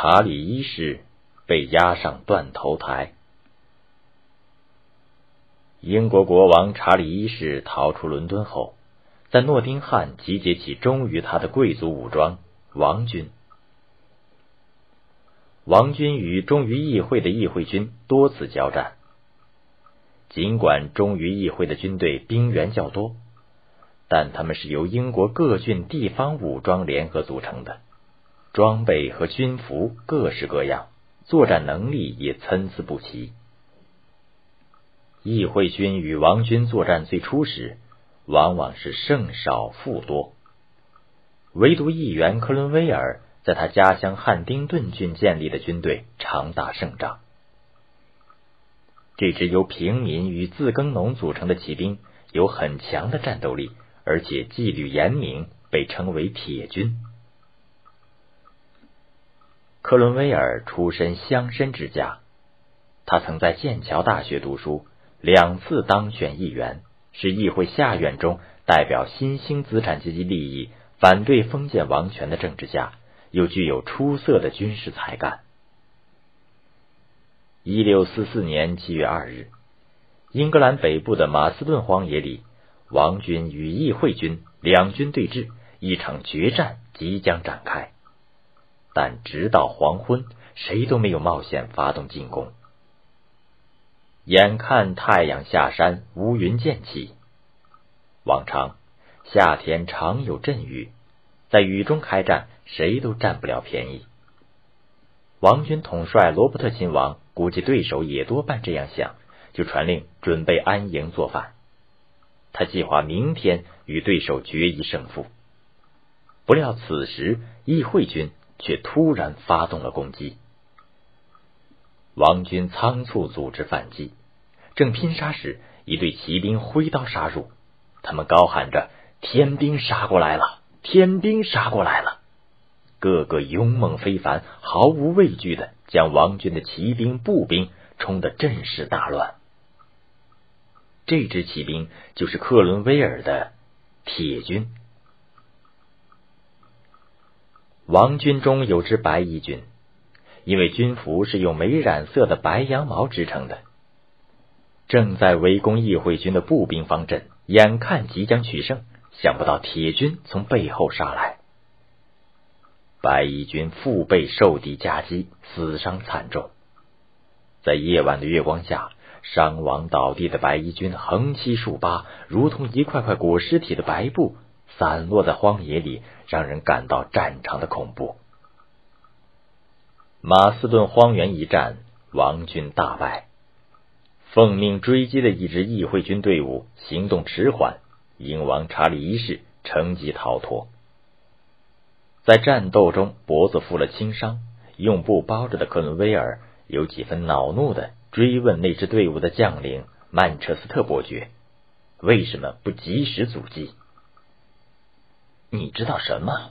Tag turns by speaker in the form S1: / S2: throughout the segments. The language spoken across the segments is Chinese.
S1: 查理一世被押上断头台。英国国王查理一世逃出伦敦后，在诺丁汉集结起忠于他的贵族武装王军。王军与忠于议会的议会军多次交战。尽管忠于议会的军队兵源较多，但他们是由英国各郡地方武装联合组成的，装备和军服各式各样，作战能力也参差不齐。议会军与王军作战最初时，往往是胜少负多。唯独议员克伦威尔在他家乡汉丁顿郡建立的军队常打胜仗。这支由平民与自耕农组成的骑兵有很强的战斗力，而且纪律严明，被称为铁军。克伦威尔出身乡绅之家，他曾在剑桥大学读书。两次当选议员，是议会下院中代表新兴资产阶级利益、反对封建王权的政治家，又具有出色的军事才干。一六四四年七月二日，英格兰北部的马斯顿荒野里，王军与议会军两军对峙，一场决战即将展开。但直到黄昏，谁都没有冒险发动进攻。眼看太阳下山，乌云渐起。往常夏天常有阵雨，在雨中开战，谁都占不了便宜。王军统帅罗伯特亲王估计对手也多半这样想，就传令准备安营作饭。他计划明天与对手决一胜负。不料此时议会军却突然发动了攻击。王军仓促组织反击。正拼杀时，一队骑兵挥刀杀入，他们高喊着：“天兵杀过来了！天兵杀过来了！”个个勇猛非凡，毫无畏惧的将王军的骑兵、步兵冲得阵势大乱。这支骑兵就是克伦威尔的铁军。王军中有支白衣军，因为军服是用没染色的白羊毛织成的。正在围攻议会军的步兵方阵，眼看即将取胜，想不到铁军从背后杀来，白衣军腹背受敌夹击，死伤惨重。在夜晚的月光下，伤亡倒地的白衣军横七竖八，如同一块块裹尸体的白布，散落在荒野里，让人感到战场的恐怖。马斯顿荒原一战，王军大败。奉命追击的一支议会军队伍行动迟缓，英王查理一世乘机逃脱。在战斗中脖子负了轻伤，用布包着的克伦威尔有几分恼怒的追问那支队伍的将领曼彻斯特伯爵：“为什么不及时阻击？”你知道什么？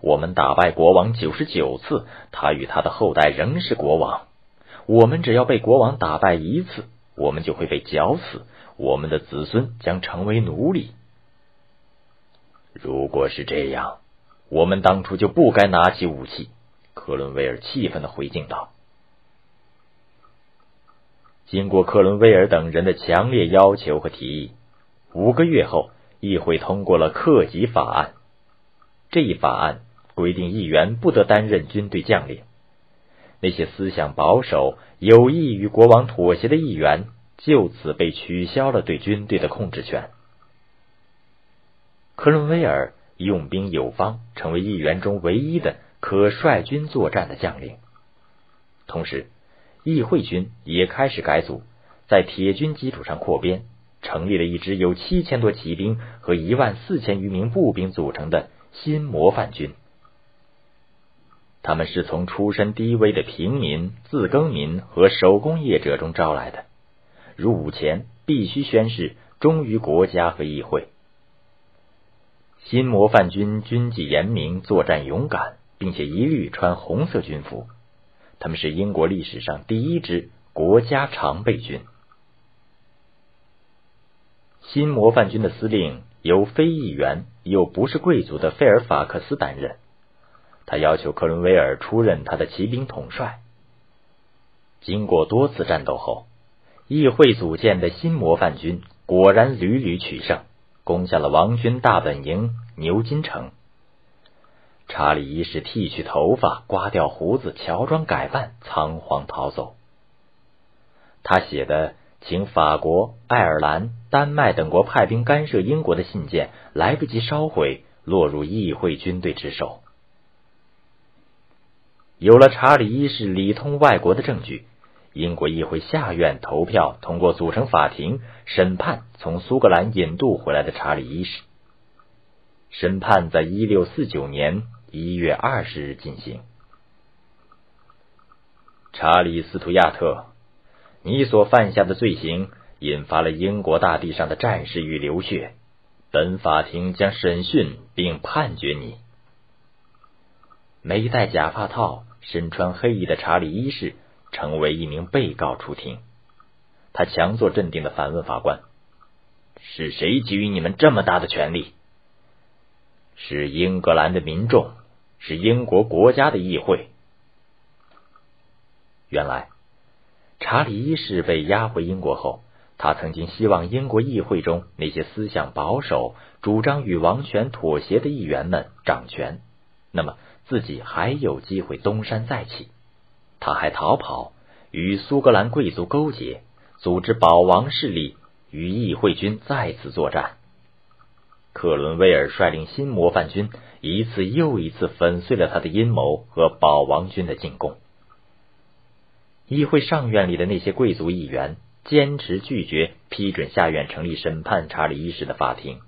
S1: 我们打败国王九十九次，他与他的后代仍是国王。我们只要被国王打败一次。我们就会被绞死，我们的子孙将成为奴隶。如果是这样，我们当初就不该拿起武器。”克伦威尔气愤的回敬道。经过克伦威尔等人的强烈要求和提议，五个月后，议会通过了克己法案。这一法案规定，议员不得担任军队将领。那些思想保守、有意与国王妥协的议员，就此被取消了对军队的控制权。克伦威尔用兵有方，成为议员中唯一的可率军作战的将领。同时，议会军也开始改组，在铁军基础上扩编，成立了一支由七千多骑兵和一万四千余名步兵组成的新模范军。他们是从出身低微的平民、自耕民和手工业者中招来的，入伍前必须宣誓忠于国家和议会。新模范军军纪严明，作战勇敢，并且一律穿红色军服。他们是英国历史上第一支国家常备军。新模范军的司令由非议员又不是贵族的费尔法克斯担任。他要求克伦威尔出任他的骑兵统帅。经过多次战斗后，议会组建的新模范军果然屡屡取胜，攻下了王军大本营牛津城。查理一世剃去头发，刮掉胡子，乔装改扮，仓皇逃走。他写的请法国、爱尔兰、丹麦等国派兵干涉英国的信件来不及烧毁，落入议会军队之手。有了查理一世里通外国的证据，英国议会下院投票通过组成法庭审判从苏格兰引渡回来的查理一世。审判在一六四九年。一月二十日进行。查理斯图亚特，你所犯下的罪行引发了英国大地上的战事与流血。本法庭将审讯并判决你。没戴假发套、身穿黑衣的查理一世成为一名被告出庭。他强作镇定的反问法官：“是谁给予你们这么大的权利？”是英格兰的民众。是英国国家的议会。原来，查理一世被押回英国后，他曾经希望英国议会中那些思想保守、主张与王权妥协的议员们掌权，那么自己还有机会东山再起。他还逃跑，与苏格兰贵族勾结，组织保王势力与议会军再次作战。克伦威尔率领新模范军，一次又一次粉碎了他的阴谋和保王军的进攻。议会上院里的那些贵族议员坚持拒绝批准下院成立审判查理一世的法庭。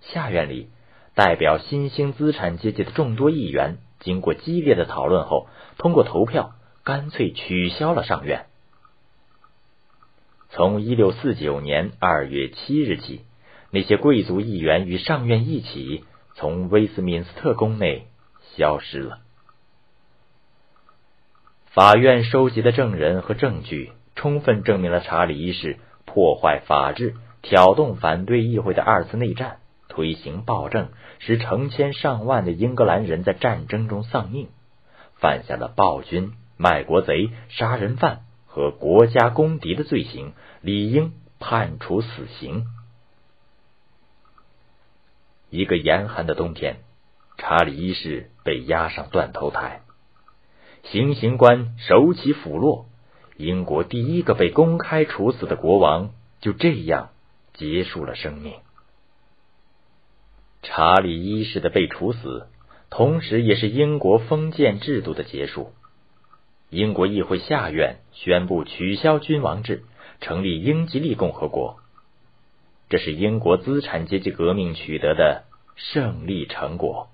S1: 下院里代表新兴资产阶级的众多议员，经过激烈的讨论后，通过投票干脆取消了上院。从一六四九年二月七日起。那些贵族议员与上院一起从威斯敏斯特宫内消失了。法院收集的证人和证据充分证明了查理一世破坏法治、挑动反对议会的二次内战，推行暴政，使成千上万的英格兰人在战争中丧命，犯下了暴君、卖国贼、杀人犯和国家公敌的罪行，理应判处死刑。一个严寒的冬天，查理一世被押上断头台，行刑官手起斧落，英国第一个被公开处死的国王就这样结束了生命。查理一世的被处死，同时也是英国封建制度的结束。英国议会下院宣布取消君王制，成立英吉利共和国。这是英国资产阶级革命取得的胜利成果。